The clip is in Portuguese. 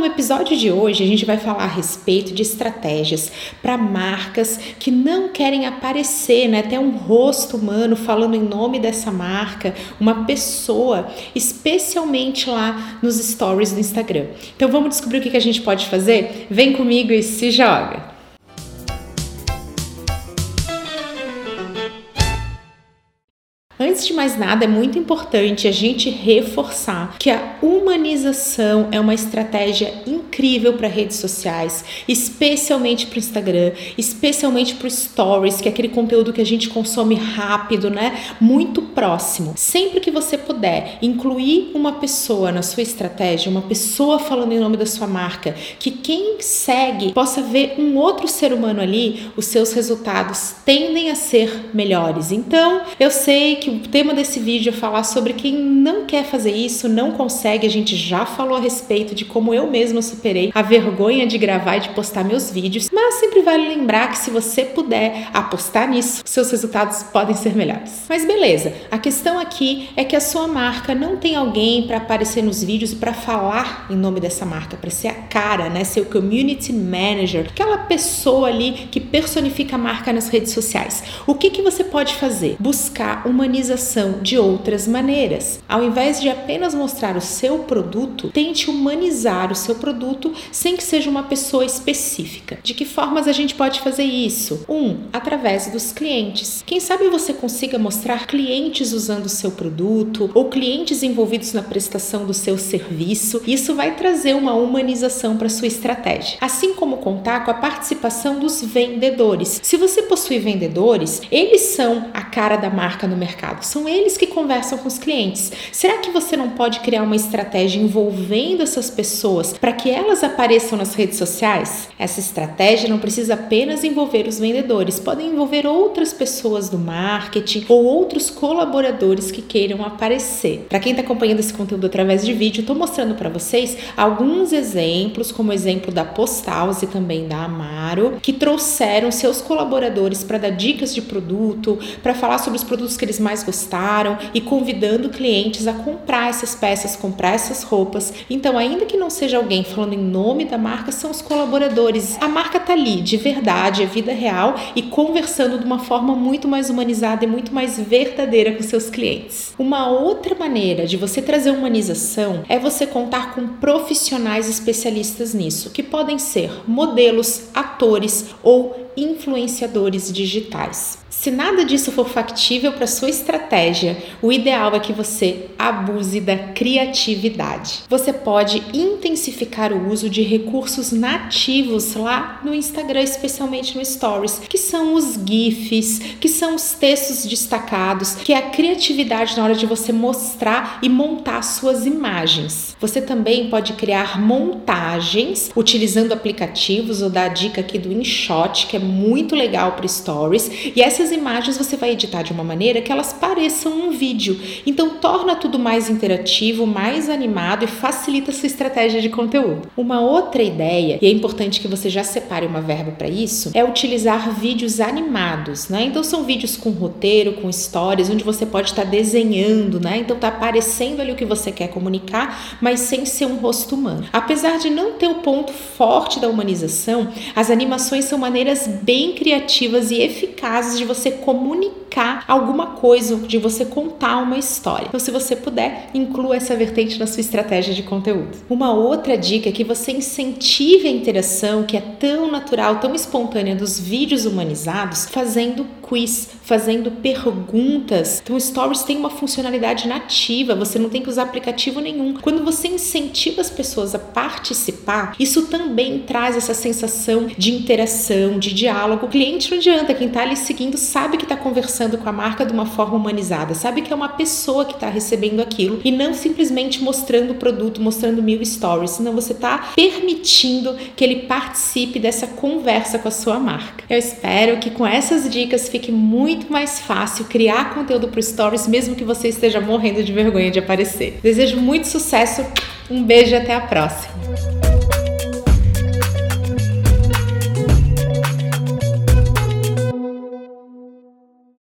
No episódio de hoje, a gente vai falar a respeito de estratégias para marcas que não querem aparecer, né? Ter um rosto humano falando em nome dessa marca, uma pessoa, especialmente lá nos stories do Instagram. Então, vamos descobrir o que a gente pode fazer? Vem comigo e se joga! Antes de mais nada, é muito importante a gente reforçar que a humanização é uma estratégia incrível para redes sociais, especialmente para o Instagram, especialmente para Stories, que é aquele conteúdo que a gente consome rápido, né? Muito próximo. Sempre que você puder incluir uma pessoa na sua estratégia, uma pessoa falando em nome da sua marca, que quem segue possa ver um outro ser humano ali, os seus resultados tendem a ser melhores. Então, eu sei que o tema desse vídeo é falar sobre quem não quer fazer isso, não consegue. A gente já falou a respeito de como eu mesma superei a vergonha de gravar e de postar meus vídeos, mas sempre vale lembrar que se você puder apostar nisso, seus resultados podem ser melhores. Mas beleza, a questão aqui é que a sua marca não tem alguém para aparecer nos vídeos para falar em nome dessa marca, para ser cara, né, ser o community manager, aquela pessoa ali que personifica a marca nas redes sociais. O que que você pode fazer? Buscar humanização de outras maneiras. Ao invés de apenas mostrar o seu produto, tente humanizar o seu produto sem que seja uma pessoa específica. De que formas a gente pode fazer isso? Um, através dos clientes. Quem sabe você consiga mostrar clientes usando o seu produto ou clientes envolvidos na prestação do seu serviço. Isso vai trazer uma humanização para sua estratégia. Assim como contar com a participação dos vendedores. Se você possui vendedores, eles são a cara da marca no mercado. São eles que conversam com os clientes. Será que você não pode criar uma estratégia envolvendo essas pessoas para que elas apareçam nas redes sociais? Essa estratégia não precisa apenas envolver os vendedores, podem envolver outras pessoas do marketing ou outros colaboradores que queiram aparecer. Para quem está acompanhando esse conteúdo através de vídeo, estou mostrando para vocês alguns exemplos, como o exemplo da Posthouse e também da Amaro, que trouxeram seus colaboradores para dar dicas de produto, para falar sobre os produtos que eles mais mais gostaram e convidando clientes a comprar essas peças, comprar essas roupas. Então, ainda que não seja alguém falando em nome da marca, são os colaboradores. A marca tá ali de verdade, é vida real e conversando de uma forma muito mais humanizada e muito mais verdadeira com seus clientes. Uma outra maneira de você trazer humanização é você contar com profissionais especialistas nisso, que podem ser modelos, atores ou influenciadores digitais. Se nada disso for factível para sua estratégia, o ideal é que você abuse da criatividade. Você pode intensificar o uso de recursos nativos lá no Instagram, especialmente no Stories, que são os GIFs, que são os textos destacados, que é a criatividade na hora de você mostrar e montar suas imagens. Você também pode criar montagens utilizando aplicativos, ou dar a dica aqui do InShot, que é muito legal para Stories, e essas essas imagens você vai editar de uma maneira que elas pareçam um vídeo. Então torna tudo mais interativo, mais animado e facilita a sua estratégia de conteúdo. Uma outra ideia, e é importante que você já separe uma verba para isso, é utilizar vídeos animados, né? Então são vídeos com roteiro, com histórias, onde você pode estar tá desenhando, né? Então tá aparecendo ali o que você quer comunicar, mas sem ser um rosto humano. Apesar de não ter o ponto forte da humanização, as animações são maneiras bem criativas e eficazes de você você comunicar alguma coisa, de você contar uma história. Então, se você puder, inclua essa vertente na sua estratégia de conteúdo. Uma outra dica é que você incentive a interação que é tão natural, tão espontânea dos vídeos humanizados, fazendo quiz, fazendo perguntas. Então, Stories tem uma funcionalidade nativa, você não tem que usar aplicativo nenhum. Quando você incentiva as pessoas a participar, isso também traz essa sensação de interação, de diálogo. O cliente não adianta, quem está ali seguindo sabe que está conversando com a marca de uma forma humanizada, sabe que é uma pessoa que está recebendo aquilo e não simplesmente mostrando o produto, mostrando mil stories, senão você está permitindo que ele participe dessa conversa com a sua marca. Eu espero que com essas dicas fique muito mais fácil criar conteúdo para stories, mesmo que você esteja morrendo de vergonha de aparecer. Desejo muito sucesso, um beijo e até a próxima!